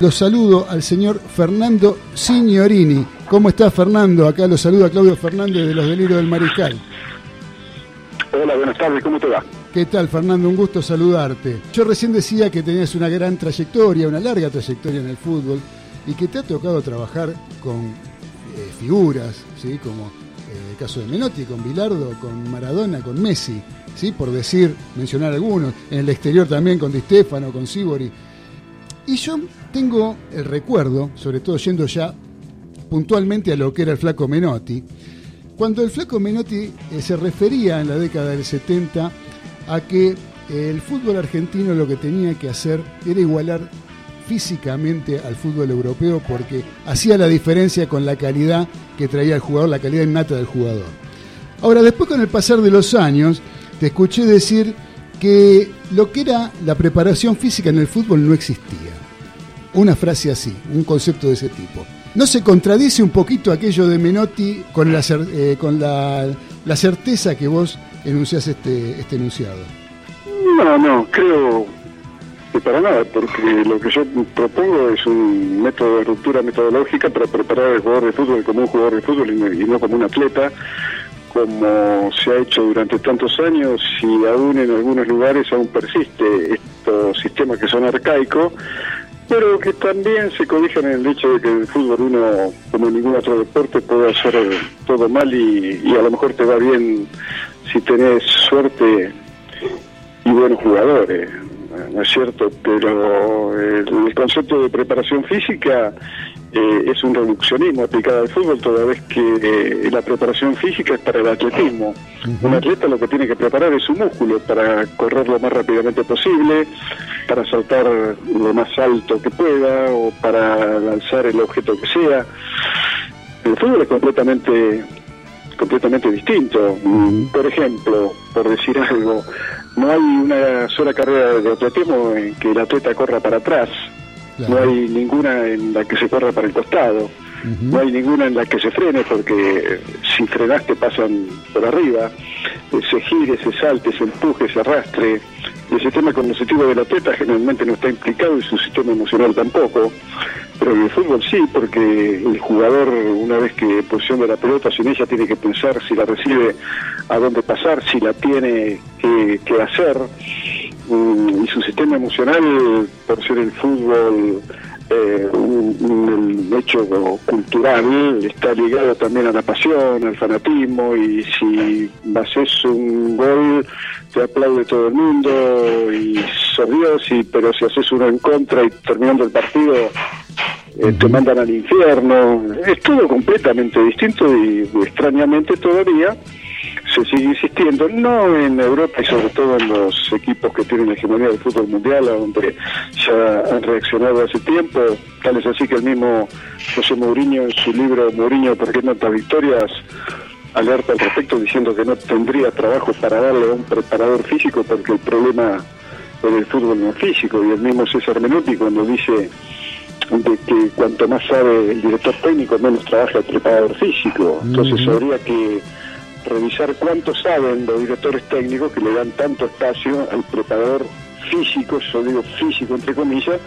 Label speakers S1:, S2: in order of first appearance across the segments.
S1: Los saludo al señor Fernando Signorini. ¿Cómo está Fernando? Acá lo saluda Claudio Fernández de los Delirios del Mariscal.
S2: Hola, buenas tardes, ¿cómo te va?
S1: ¿Qué tal, Fernando? Un gusto saludarte. Yo recién decía que tenías una gran trayectoria, una larga trayectoria en el fútbol y que te ha tocado trabajar con eh, figuras, ¿sí? como eh, el caso de Menotti, con Bilardo, con Maradona, con Messi, ¿sí? por decir, mencionar algunos, en el exterior también con Di Stefano, con Sibori. Y yo tengo el recuerdo, sobre todo yendo ya puntualmente a lo que era el flaco Menotti, cuando el flaco Menotti eh, se refería en la década del 70 a que eh, el fútbol argentino lo que tenía que hacer era igualar físicamente al fútbol europeo porque hacía la diferencia con la calidad que traía el jugador, la calidad innata del jugador. Ahora, después con el pasar de los años, te escuché decir que lo que era la preparación física en el fútbol no existía. Una frase así, un concepto de ese tipo. ¿No se contradice un poquito aquello de Menotti con la, eh, con la, la, certeza que vos enunciás este, este enunciado?
S2: No, no, creo que para nada, porque lo que yo propongo es un método de ruptura metodológica para preparar al jugador de fútbol como un jugador de fútbol y no como un atleta, como se ha hecho durante tantos años y aún en algunos lugares aún persiste estos sistemas que son arcaicos pero que también se codijan en el hecho de que el fútbol uno, como ningún otro deporte, puede hacer todo mal y, a lo mejor te va bien si tenés suerte y buenos jugadores, ¿no es cierto? Pero el concepto de preparación física eh, es un reduccionismo aplicado al fútbol, toda vez que eh, la preparación física es para el atletismo. Un atleta lo que tiene que preparar es su músculo para correr lo más rápidamente posible, para saltar lo más alto que pueda o para lanzar el objeto que sea. El fútbol es completamente completamente distinto. Por ejemplo, por decir algo, no hay una sola carrera de atletismo en que el atleta corra para atrás no hay ninguna en la que se corra para el costado, no hay ninguna en la que se frene porque si frenaste pasan por arriba, eh, se gire, se salte, se empuje, se arrastre. El sistema cognitivo del atleta generalmente no está implicado y su sistema emocional tampoco, pero en el fútbol sí, porque el jugador una vez que posiciona la pelota sin ella tiene que pensar si la recibe, a dónde pasar, si la tiene que, que hacer y su sistema emocional, por ser el fútbol eh, un, hecho cultural, está ligado también a la pasión, al fanatismo, y si haces un gol, te aplaude todo el mundo, y Dios, y, pero si haces uno en contra y terminando el partido, eh, te mandan al infierno. Es todo completamente distinto y extrañamente todavía se sigue insistiendo, no en Europa y sobre todo en los equipos que tienen la hegemonía del fútbol mundial, donde ya han reaccionado hace tiempo, tal es así que el mismo José Mourinho en su libro Mourinho, ¿por qué tantas victorias? alerta al respecto diciendo que no tendría trabajo para darle a un preparador físico porque el problema del fútbol no es físico. Y el mismo César Menotti cuando dice de que cuanto más sabe el director técnico menos trabaja el preparador físico. Entonces habría que revisar cuánto saben los directores técnicos que le dan tanto espacio al preparador físico, yo digo físico entre comillas,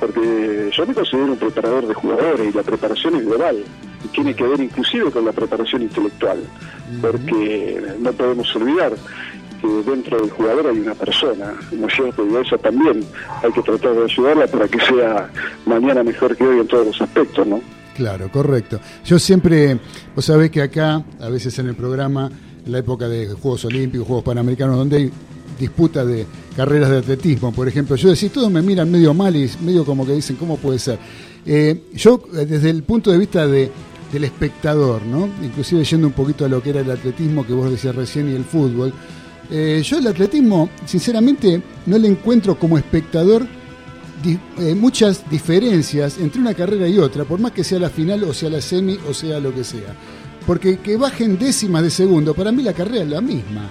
S2: porque yo me considero un preparador de jugadores y la preparación es global y tiene que ver inclusive con la preparación intelectual, porque no podemos olvidar que dentro del jugador hay una persona, ¿no es cierto? Y eso también hay que tratar de ayudarla para que sea mañana mejor que hoy en todos los aspectos, ¿no?
S1: Claro, correcto. Yo siempre, vos sabés que acá, a veces en el programa, en la época de Juegos Olímpicos, Juegos Panamericanos, donde hay disputa de carreras de atletismo, por ejemplo, yo decía, todos me miran medio mal y medio como que dicen, ¿cómo puede ser? Eh, yo, eh, desde el punto de vista de, del espectador, ¿no? inclusive yendo un poquito a lo que era el atletismo que vos decías recién y el fútbol, eh, yo el atletismo, sinceramente, no le encuentro como espectador eh, muchas diferencias entre una carrera y otra, por más que sea la final o sea la semi o sea lo que sea. Porque que bajen décimas de segundo, para mí la carrera es la misma.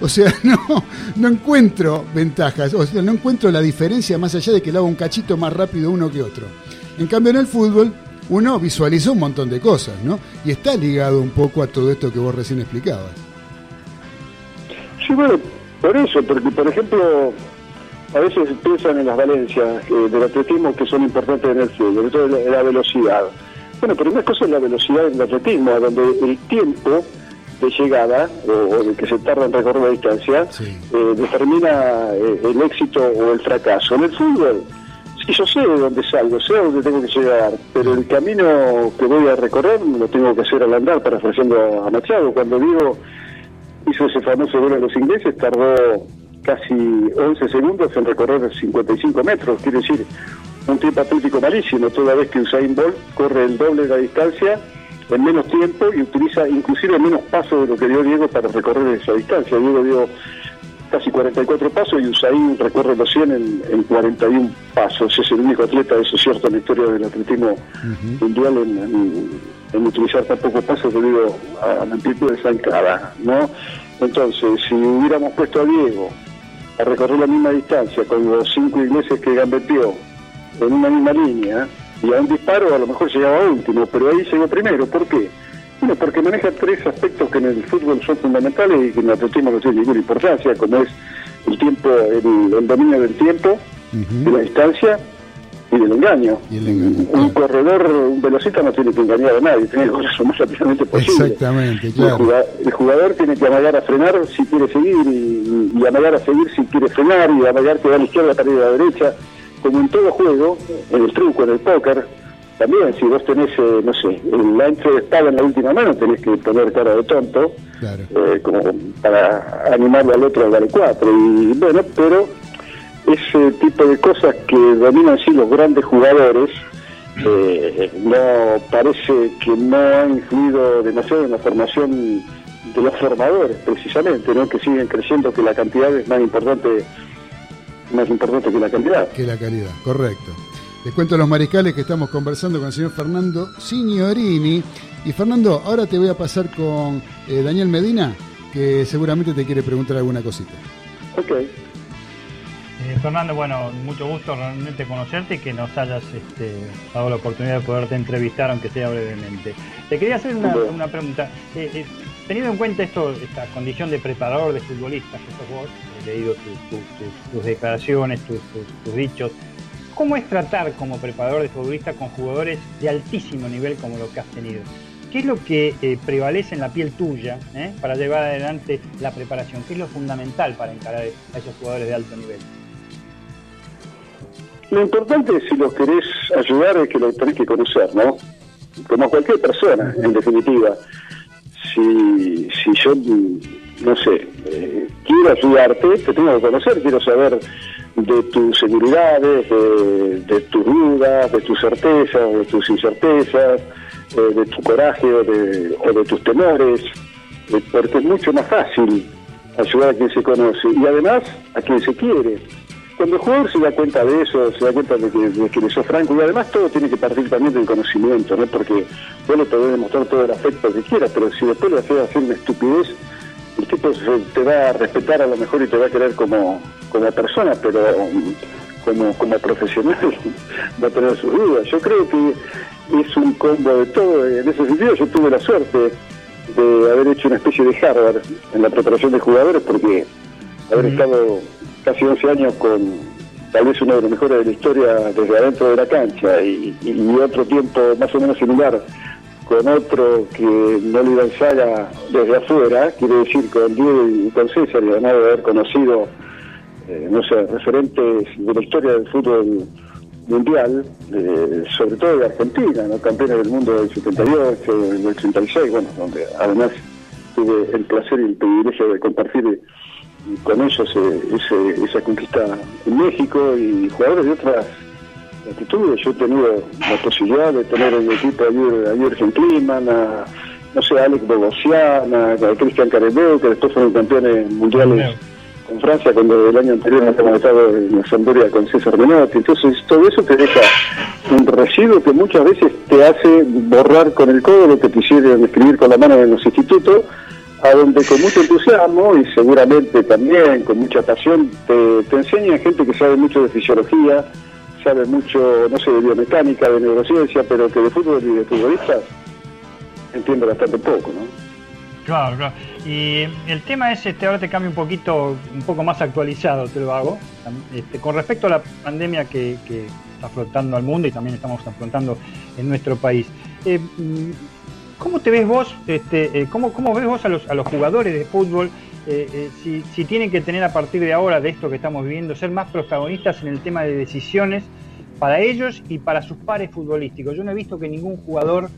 S1: O sea, no, no encuentro ventajas, o sea, no encuentro la diferencia más allá de que lo haga un cachito más rápido uno que otro. En cambio, en el fútbol, uno visualiza un montón de cosas, ¿no? Y está ligado un poco a todo esto que vos recién explicabas.
S2: Sí, bueno, por eso, porque por ejemplo, a veces piensan en las valencias eh, del atletismo que son importantes en el fútbol, todo la, la velocidad. Bueno, pero una cosa es la velocidad en el atletismo, donde el tiempo de llegada o, de que se tarda en recorrer la distancia eh, determina eh, el éxito o el fracaso. En el fútbol, sí, yo sé de dónde salgo, sé a dónde tengo que llegar, pero el camino que voy a recorrer lo tengo que hacer al andar, parafraseando a Machado. Cuando digo hizo ese famoso gol a los ingleses, tardó casi 11 segundos en recorrer 55 metros, quiere decir, un tiempo atlético malísimo, toda vez que Usain Bolt corre el doble de la distancia en menos tiempo y utiliza inclusive menos pasos de lo que dio Diego para recorrer esa distancia. Diego dio casi 44 pasos y Usain recorre los 100 en, 41 pasos. Es el único atleta, eso es cierto, en la historia del atletismo mundial en, utilizar tan pocos pasos debido a la amplitud de zancada, ¿no? Entonces, si hubiéramos puesto a Diego a recorrer la misma distancia con los cinco ingleses que gambeteó en una misma línea, y a un disparo a lo mejor llegaba último, pero ahí llegó primero. ¿Por qué? Bueno, porque maneja tres aspectos que en el fútbol son fundamentales y que en el atletismo no tiene ninguna importancia, como es el tiempo, el, dominio del tiempo, de la distancia y del engaño. un corredor, un velocista no tiene que engañar a nadie, tiene que correr lo más rápidamente posible.
S1: Exactamente, claro.
S2: El jugador, tiene que amagar a frenar si quiere seguir y, y, amagar a seguir si quiere frenar y amagar que va a la izquierda para ir a la derecha como en todo juego, en el truco, en el póker, también si vos tenés, eh, no sé, el ancho de espada en la última mano, tenés que poner cara de tonto, eh, como para animarlo al otro a darle cuatro. Y bueno, pero ese tipo de cosas que dominan sí los grandes jugadores, eh, no parece que no ha influido demasiado en la formación de los formadores, precisamente, ¿no? que siguen creyendo que la cantidad es más importante más importante que la calidad.
S1: Que la calidad, correcto. Les cuento a los mariscales que estamos conversando con el señor Fernando Signorini. Y Fernando, ahora te voy a pasar con eh, Daniel Medina, que seguramente te quiere preguntar alguna cosita.
S2: Ok.
S3: Eh, Fernando, bueno, mucho gusto realmente conocerte y que nos hayas este, dado la oportunidad de poderte entrevistar, aunque sea brevemente. Te quería hacer una, pregunta. Eh, teniendo en cuenta esto, esta condición de preparador de futbolistas que sos vos, he leído tus declaraciones, tus, dichos, ¿cómo es tratar como preparador de futbolistas con jugadores de altísimo nivel como lo que has tenido? ¿Qué es lo que eh, prevalece en la piel tuya eh, para llevar adelante la preparación? ¿Qué es lo fundamental para encarar a esos jugadores de alto nivel?
S2: Lo importante, si los querés ayudar, es que los tenés que conocer, ¿no? Como cualquier persona, en definitiva si, si yo, no sé, eh, quiero ayudarte, te tengo que conocer, quiero saber de tus seguridades, de, tus dudas, de tus certezas, de tus incertezas, eh, de tu coraje o de, tus temores, eh, porque es mucho más fácil ayudar a quien se conoce y además a quien se quiere. Cuando el jugador se da cuenta de eso, se da cuenta de que, de que le sos franco, y además todo tiene que partir también del conocimiento, ¿no? Porque vos le podés demostrar todo el afecto que quieras, pero si después le haces hacer una estupidez, el tipo te va a respetar a lo mejor y te va a querer como, como persona, pero como, como profesional va a tener sus dudas. Yo creo que es un combo de todo. En ese sentido yo tuve la suerte de haber hecho una especie de Harvard en la preparación de jugadores porque haber estado casi 11 años con tal vez uno de los mejores de la historia desde adentro de la cancha y, otro tiempo más o menos similar con otro que no le saga desde afuera, quiere decir con Diego y con César, y además de haber conocido, eh, no sé, referentes de la historia del fútbol mundial, sobre todo de Argentina, ¿no? campeones del mundo del 78, del 86, bueno, donde además tuve el placer y el privilegio de compartir con ellos ese, esa conquista en México y jugadores de otras latitudes. Yo he tenido la posibilidad de tener en mi equipo a Jürgen Kliman, a, no sé, a Alex Bogosian, a, Cristian Careleu, que después fueron campeones mundiales con Francia cuando el año anterior habíamos estado en la Sampdoria con César Menotti. Entonces todo eso te deja un residuo que muchas veces te hace borrar con el codo lo que quisieron escribir con la mano en los institutos a donde con mucho entusiasmo y seguramente también con mucha pasión te, te enseñan gente que sabe mucho de fisiología, sabe mucho, no sé, de biomecánica, de neurociencia, pero que de fútbol y de futbolistas entiende bastante poco, ¿no?
S3: Claro, claro. Y el tema es, este, ahora te cambio un poquito, un poco más actualizado, te lo hago, este, con respecto a la pandemia que, está afrontando al mundo y también estamos afrontando en nuestro país. Eh, ¿Cómo te ves vos, este, eh, cómo, cómo, ves vos a los, a los jugadores de fútbol eh, si, si, tienen que tener a partir de ahora, de esto que estamos viviendo, ser más protagonistas en el tema de decisiones para ellos y para sus pares futbolísticos? Yo no he visto que ningún jugador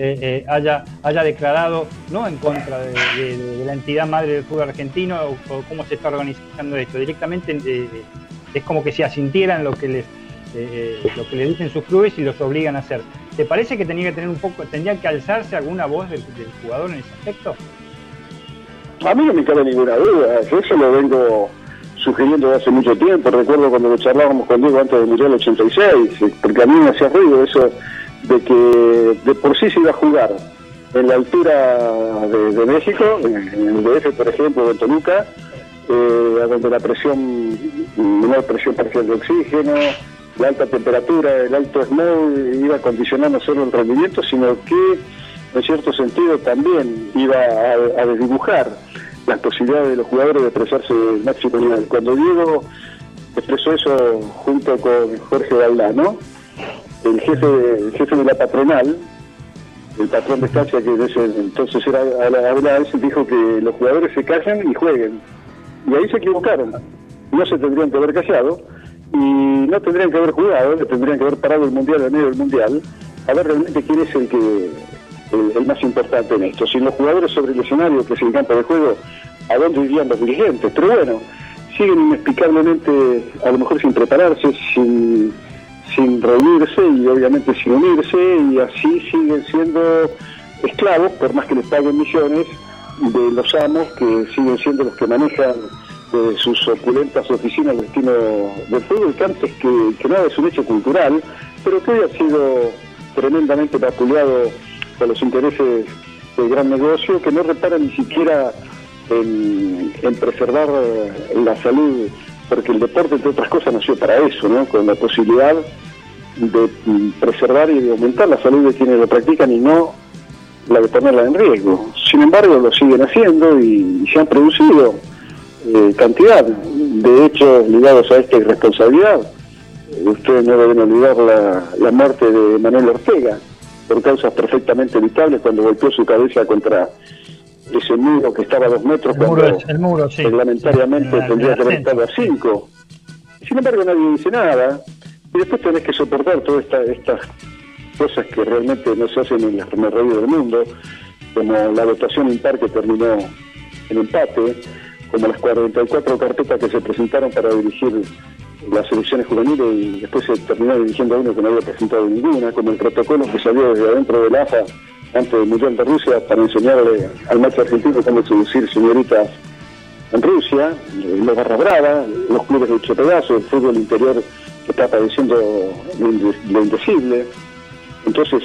S3: eh, eh, haya, haya declarado no en contra de, la entidad madre del fútbol argentino o, cómo se está organizando esto. Directamente eh, es como que se asintieran lo que les lo que le dicen sus clubes y los obligan a hacer. ¿Te parece que tenía que tener un poco, tendría que alzarse alguna voz del, jugador en ese aspecto?
S2: A mí no me cabe ninguna duda, yo eso lo vengo sugiriendo desde hace mucho tiempo. Recuerdo cuando lo charlábamos con Diego antes del Mundial 86, porque a mí me hacía ruido eso de que de por sí se iba a jugar en la altura de, México, en, el DF, por ejemplo, en Toluca, eh, donde la presión, menor presión parcial de oxígeno, la alta temperatura, el alto smog iba a no solo el rendimiento, sino que, en cierto sentido, también iba a, desdibujar las posibilidades de los jugadores de expresarse el máximo nivel. Cuando Diego expresó eso junto con Jorge Valdano, el jefe, el jefe de la patronal, el patrón de estancia que entonces era a ese dijo que los jugadores se callan y jueguen. Y ahí se equivocaron. No se tendrían que haber callado y no tendrían que haber jugado, tendrían que haber parado el mundial en medio del mundial, a ver realmente quién es el que el, más importante en esto. Sin los jugadores sobre el escenario, que es el campo de juego, ¿a dónde irían los dirigentes? Pero bueno, siguen inexplicablemente, a lo mejor sin prepararse, sin sin reunirse y obviamente sin unirse y así siguen siendo esclavos, por más que les paguen millones, de los amos que siguen siendo los que manejan de sus opulentas oficinas el destino del fútbol, que antes que, nada es un hecho cultural, pero que hoy ha sido tremendamente vapuleado por los intereses del gran negocio, que no reparan ni siquiera en, en preservar la salud porque el deporte, entre otras cosas, nació para eso, ¿no? Con la posibilidad de preservar y de aumentar la salud de quienes lo practican y no la de ponerla en riesgo. Sin embargo, lo siguen haciendo y, se han producido eh, cantidad de hechos ligados a esta irresponsabilidad. ustedes no deben olvidar la, la muerte de Manuel Ortega por causas perfectamente evitables cuando golpeó su cabeza contra ese muro que estaba a dos metros
S3: el cuando muro, el muro, sí.
S2: reglamentariamente tendría que haber estado a cinco. Sin embargo, nadie dice nada. Y después tenés que soportar todas estas cosas que realmente no se hacen en las redes del mundo, como la votación impar que terminó en empate, como las 44 carpetas que se presentaron para dirigir las elecciones juveniles y después se terminó dirigiendo a uno que no había presentado ninguna, como el protocolo que salió desde adentro del AFA antes del Mundial de Rusia para enseñarle al macho argentino cómo seducir señoritas en Rusia, eh, los barra brava, los clubes de ocho pedazos, el fútbol interior que está padeciendo lo indecible. Entonces,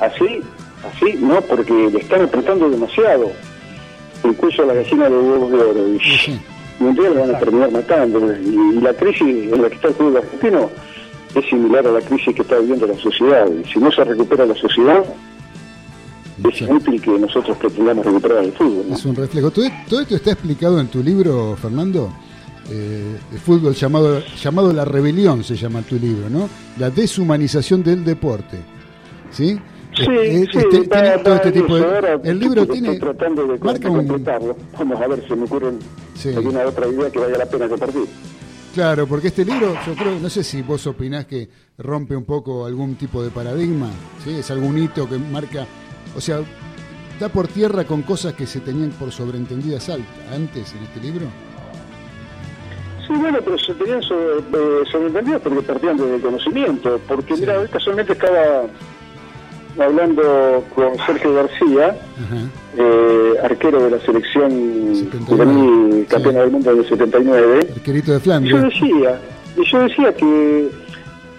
S2: así, así, no, porque le están apretando demasiado el cuello a la gallina de huevos de oro. Y un día le van a terminar matando. Y, la crisis en la que está el fútbol argentino es similar a la crisis que está viviendo la sociedad. Y si no se recupera la sociedad, es inútil que nosotros pretendamos recuperar el fútbol.
S1: Es un reflejo. ¿Todo, esto está explicado en tu libro, Fernando? Eh, el fútbol llamado, llamado La Rebelión se llama tu libro, ¿no? La deshumanización del deporte. ¿Sí?
S2: Sí, sí, todo este tipo
S1: de... el libro tiene
S2: tratando de marca un... vamos a ver si me ocurre alguna otra idea que vaya la pena compartir
S1: claro porque este libro yo creo no sé si vos opinás que rompe un poco algún tipo de paradigma ¿sí? es algún hito que marca o sea, da por tierra con cosas que se tenían por sobreentendidas antes en este libro.
S2: Sí, bueno, pero se tenían sobre, eh, sobreentendidas porque partían del conocimiento. Porque, mira, hoy casualmente estaba hablando con Sergio García, eh, arquero de la selección juvenil campeona del mundo del 79.
S1: Arquerito de Flandes.
S2: Yo decía, y yo decía que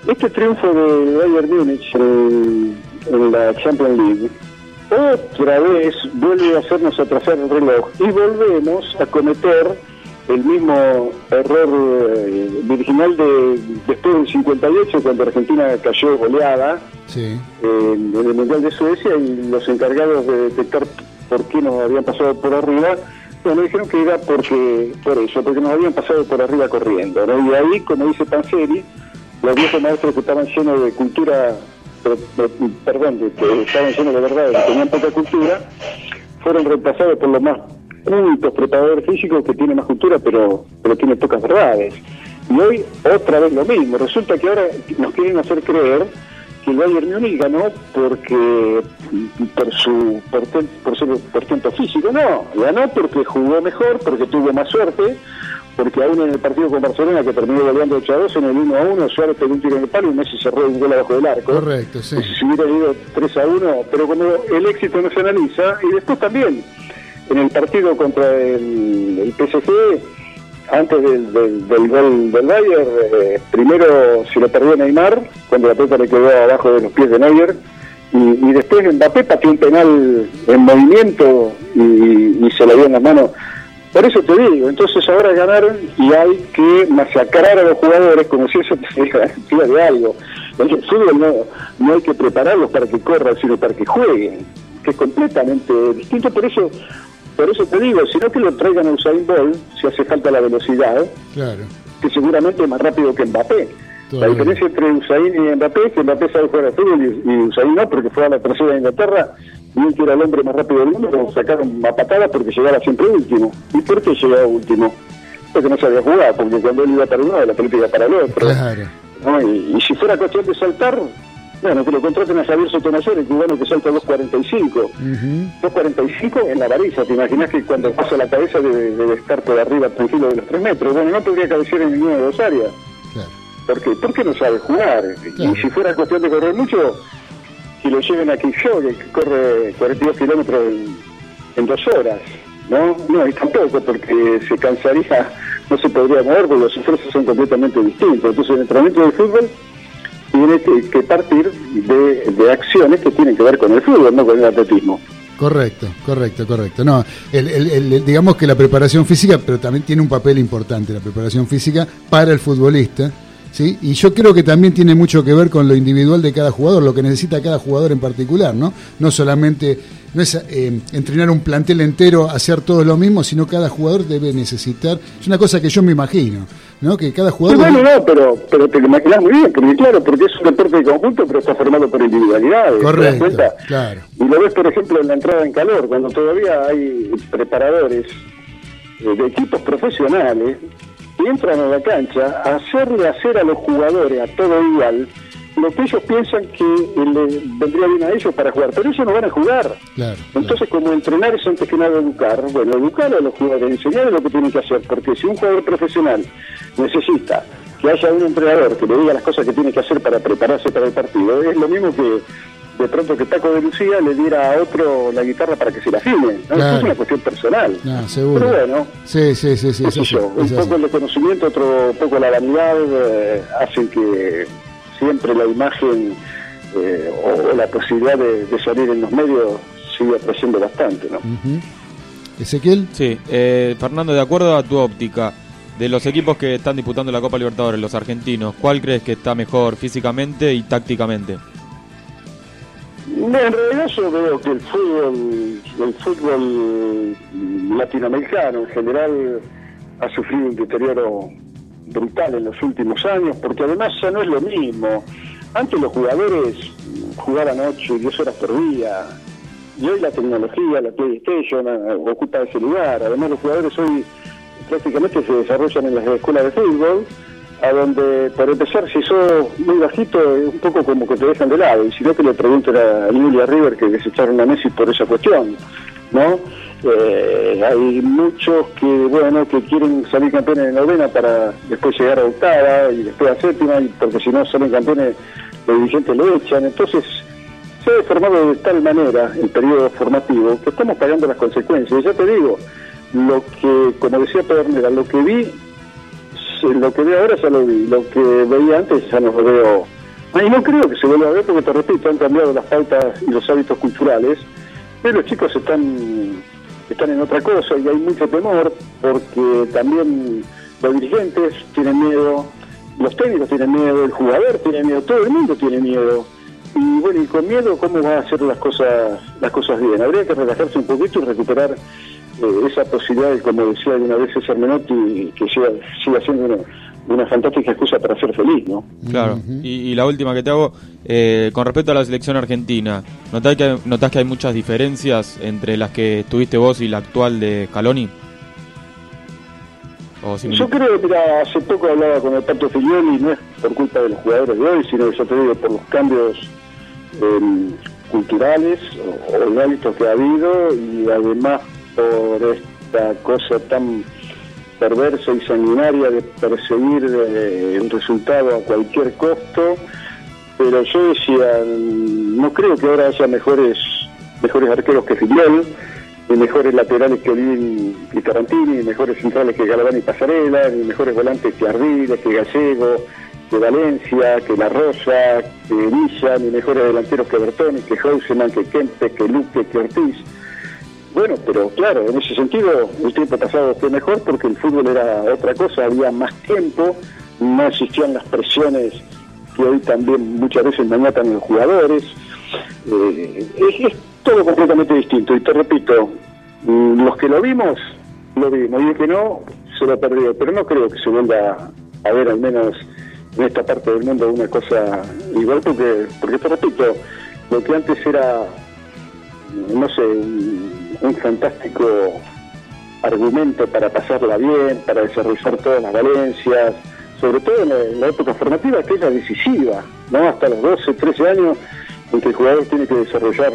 S2: este triunfo de Bayern Múnich en la Champions League otra vez vuelve a hacernos atrasar el reloj y volvemos a cometer el mismo error eh, virginal de después del 58 cuando Argentina cayó goleada en, el Mundial de Suecia y los encargados de detectar por qué nos habían pasado por arriba, bueno, dijeron que era porque, por eso, porque nos habían pasado por arriba corriendo, ¿no? Y ahí, como dice Panseri, los viejos maestros que estaban llenos de cultura, perdón, que estaban llenos de verdad, que tenían poca cultura, fueron reemplazados por los más únicos preparadores físicos que tienen más cultura, pero, pero tienen pocas verdades. Y hoy otra vez lo mismo. Resulta que ahora nos quieren hacer creer que el Bayern Múnich ganó porque por su por, por su portento físico, no, ganó porque jugó mejor, porque tuvo más suerte, porque aún en el partido con Barcelona que terminó goleando 8 a 2 en el 1 a 1, Suárez pegó un tiro en el palo y Messi cerró un gol abajo del arco.
S1: Correcto, sí.
S2: Si hubiera ido 3 a 1, pero como el éxito no se analiza, y después también en el partido contra el, el PSG, antes del, del, gol del Bayern, eh, primero se lo perdió Neymar, cuando la pelota le quedó abajo de los pies de Neuer, y, después Mbappé pateó un penal en movimiento y, se le dio en la mano. Por eso te digo, entonces ahora ganaron y hay que masacrar a los jugadores como si eso te diga de algo. El fútbol no, no hay que prepararlos para que corran, sino para que jueguen, que es completamente distinto. Por eso por eso te digo, si no que lo traigan a Usain Bolt, si hace falta la velocidad,
S1: claro.
S2: que seguramente es más rápido que Mbappé. La diferencia entre Usain y Mbappé es que Mbappé sabe jugar a fútbol y, Usain no, porque fue a la tercera de Inglaterra y él que era el hombre más rápido del mundo, lo sacaron a patada porque llegaba siempre último. ¿Y por qué llegaba último? Porque no sabía jugar, porque cuando él iba para uno, la pelota iba para el otro.
S1: Claro.
S2: Y, y, si fuera cuestión de saltar, bueno, que lo contraten a Javier Sotomayor, el cubano que salta 2.45. 2.45 en la varilla. ¿Te imaginas que cuando pasa la cabeza debe, estar por arriba tranquilo de los 3 metros? Bueno, no podría cabecear en ninguna de dos áreas. Claro. ¿Por qué? Porque no sabe jugar. Y si fuera cuestión de correr mucho, que lo lleven a Kipchoge, que corre 42 kilómetros en, dos horas. ¿no? No, y tampoco, porque se cansaría, no se podría mover, porque los esfuerzos son completamente distintos. Entonces, el entrenamiento de fútbol tiene que, partir de, acciones que tienen que ver con el fútbol, no con el atletismo.
S1: Correcto, correcto, correcto. No, el, digamos que la preparación física, pero también tiene un papel importante la preparación física para el futbolista. ¿Sí? Y yo creo que también tiene mucho que ver con lo individual de cada jugador, lo que necesita cada jugador en particular, ¿no? No solamente no es eh, entrenar un plantel entero, hacer todo lo mismo, sino cada jugador debe necesitar. Es una cosa que yo me imagino, ¿no? Que cada jugador.
S2: bueno, no, pero, pero te lo imaginas muy bien, porque claro, porque es un deporte de conjunto, pero está formado por individualidades.
S1: Correcto. Claro.
S2: Y lo ves, por ejemplo, en la entrada en calor, cuando todavía hay preparadores eh, de equipos profesionales que entran a la cancha a hacerle hacer a los jugadores a todo igual lo que ellos piensan que le vendría bien a ellos para jugar, pero ellos no van a jugar. Entonces, como entrenar es antes que nada educar, bueno, educar a los jugadores, enseñarles lo que tienen que hacer, porque si un jugador profesional necesita que haya un entrenador que le diga las cosas que tiene que hacer para prepararse para el partido, es lo mismo que de pronto que Taco de Lucía le diera a otro la guitarra para que se la firme. es una cuestión personal.
S1: seguro.
S2: Pero bueno,
S1: sí, sí, sí, sí,
S2: un poco el desconocimiento, otro poco la vanidad, eh, hacen que siempre la imagen eh, o, la posibilidad de, salir en los medios sigue apreciando bastante. ¿no?
S1: Ezequiel.
S4: Sí, eh, Fernando, de acuerdo a tu óptica, de los equipos que están disputando la Copa Libertadores, los argentinos, ¿cuál crees que está mejor físicamente y tácticamente?
S2: en realidad yo veo que el fútbol, el fútbol latinoamericano en general ha sufrido un deterioro brutal en los últimos años, porque además ya no es lo mismo. Antes los jugadores jugaban 8 y 10 horas por día, y hoy la tecnología, la PlayStation eh, ocupa ese lugar. Además los jugadores hoy prácticamente se desarrollan en las escuelas de fútbol, a donde, por empezar, si sos muy bajito, es un poco como que te dejan de lado, y si no que le pregunten a Julia River que desecharon a Messi por esa cuestión, ¿no? Eh, hay muchos que bueno que quieren salir campeones en novena para después llegar a octava y después a séptima y porque si no salen campeones los dirigentes lo echan. Entonces se ha formado de tal manera el periodo formativo que estamos pagando las consecuencias. Ya te digo lo que como decía Pedernera lo que vi lo que veo ahora ya lo vi lo que veía antes ya no lo veo. Y no creo que se vuelva a ver porque te repito han cambiado las pautas y los hábitos culturales pero los chicos están están en otra cosa y hay mucho temor porque también los dirigentes tienen miedo, los técnicos tienen miedo, el jugador tiene miedo, todo el mundo tiene miedo. y bueno, y con miedo, ¿cómo va a hacer las cosas las cosas bien? Habría que relajarse un poquito y recuperar eh, esa posibilidad, como decía una vez César Menotti, que siga, siga siendo una, una fantástica excusa para ser feliz, ¿no?
S4: Claro. y, la última que te hago, eh, con respecto a la selección argentina, ¿notás que, ¿notás que hay muchas diferencias entre las que tuviste vos y la actual de Caloni?
S2: Yo creo, mira, hace poco hablaba con el Pato Figlioli, no es por culpa de los jugadores de hoy, sino yo te digo, por los cambios em, culturales o, o hábitos que ha habido y además por esta cosa tan perversa y sanguinaria de perseguir eh, el resultado a cualquier costo, pero yo decía, no creo que ahora haya mejores mejores arqueros que Filial, ni mejores laterales que Olin y Tarantini, ni mejores centrales que Galván y Pasarela, ni mejores volantes que Ardiles, que Gallego, que Valencia, que La Rosa, que Villa, ni mejores delanteros que Bertoni, que Hauseman, que Kempe, que Luque, que Ortiz. Bueno, pero claro, en ese sentido el tiempo pasado fue mejor porque el fútbol era otra cosa, había más tiempo, no existían las presiones que hoy también muchas veces maniatan los jugadores. Eh, es, todo completamente distinto y te repito, mm, los que lo vimos, lo vimos y el que no, se lo perdió, pero no creo que se vuelva a ver al menos en esta parte del mundo una cosa igual porque, porque te repito, lo que antes era, no sé, un fantástico argumento para pasarla bien, para desarrollar todas las valencias, sobre todo en la, época formativa, que es la decisiva, ¿no? Hasta los 12, 13 años, en que el jugador tiene que desarrollar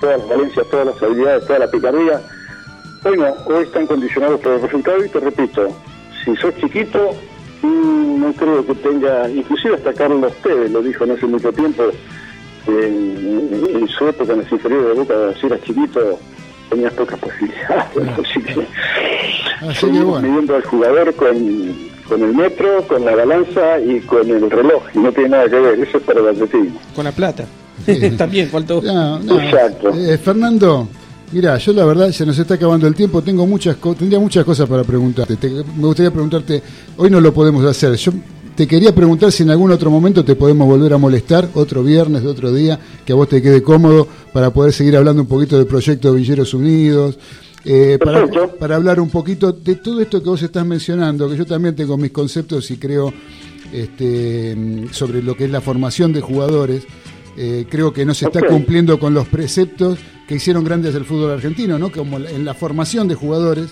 S2: todas las valencias, todas las habilidades, toda la picardía. Bueno, hoy están condicionados por el resultado y te repito, si sos chiquito, mm, no creo que tenga, inclusive hasta Carlos Tevez lo dijo no hace mucho tiempo, en, su época en las inferiores de Boca, si eras chiquito, tenías pocas posibilidades. Así que así midiendo al jugador con, con el metro, con la balanza y con el reloj. Y no tiene nada que ver, eso es para el atletismo.
S5: Con la plata. También faltó.
S1: Exacto. Eh, Fernando. Mira, yo la verdad se nos está acabando el tiempo, tengo muchas tendría muchas cosas para preguntarte. me gustaría preguntarte, hoy no lo podemos hacer. Yo te quería preguntar si en algún otro momento te podemos volver a molestar, otro viernes, de otro día, que a vos te quede cómodo para poder seguir hablando un poquito del proyecto de Villeros Unidos, eh, para, para, hablar un poquito de todo esto que vos estás mencionando, que yo también tengo mis conceptos y creo este, sobre lo que es la formación de jugadores. Eh, creo que no se está cumpliendo con los preceptos que hicieron grandes el fútbol argentino, ¿no? Como en la formación de jugadores.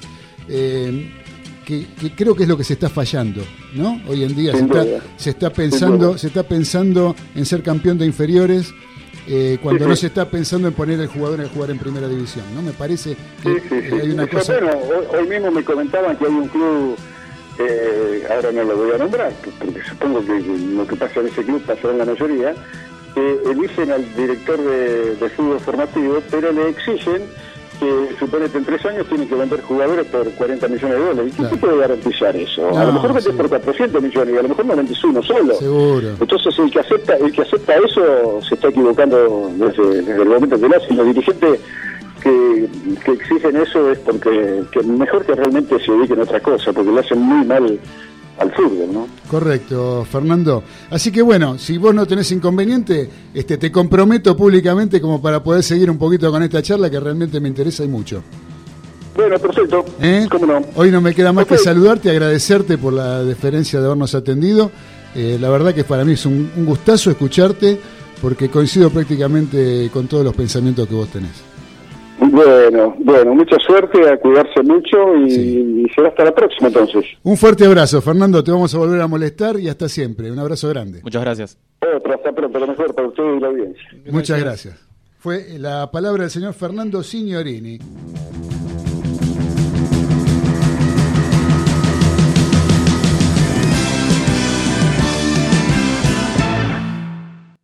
S1: Eh, que, creo que es lo que se está fallando, ¿no? Hoy en día se está, pensando, se está pensando en ser campeón de inferiores eh, cuando no se está pensando en poner al jugador en jugar en primera división, ¿no? Me parece que hay una cosa.
S2: Bueno, hoy mismo me comentaban que hay un club, eh, ahora no lo voy a nombrar, porque supongo que lo que pasa en ese club pasa en la mayoría, que eligen al director de, de fútbol formativo, pero le exigen que suponete en tres años tiene que vender jugadores por 40 millones de dólares. ¿Y qué puede garantizar eso? a lo mejor vendes por 400 millones y a lo mejor no vendes uno solo.
S1: Seguro.
S2: Entonces el que acepta el que acepta eso se está equivocando desde, el momento que lo hace. Los dirigentes que, que exigen eso es porque que mejor que realmente se dediquen a otra cosa, porque lo hacen muy mal al fútbol, ¿no?
S1: Correcto, Fernando. Así que bueno, si vos no tenés inconveniente, este, te comprometo públicamente como para poder seguir un poquito con esta charla que realmente me interesa y mucho.
S2: Bueno, perfecto. ¿Eh? ¿Cómo no?
S1: Hoy no me queda más que saludarte, agradecerte por la deferencia de habernos atendido. Eh, la verdad que para mí es un gustazo escucharte porque coincido prácticamente con todos los pensamientos que vos tenés.
S2: Bueno, bueno, mucha suerte, a cuidarse mucho y, será hasta la próxima entonces.
S1: Un fuerte abrazo, Fernando, te vamos a volver a molestar y hasta siempre. Un abrazo grande.
S4: Muchas gracias.
S2: Otro, hasta pronto, lo mejor para usted y la audiencia.
S1: Muchas gracias. Fue la palabra del señor Fernando Signorini.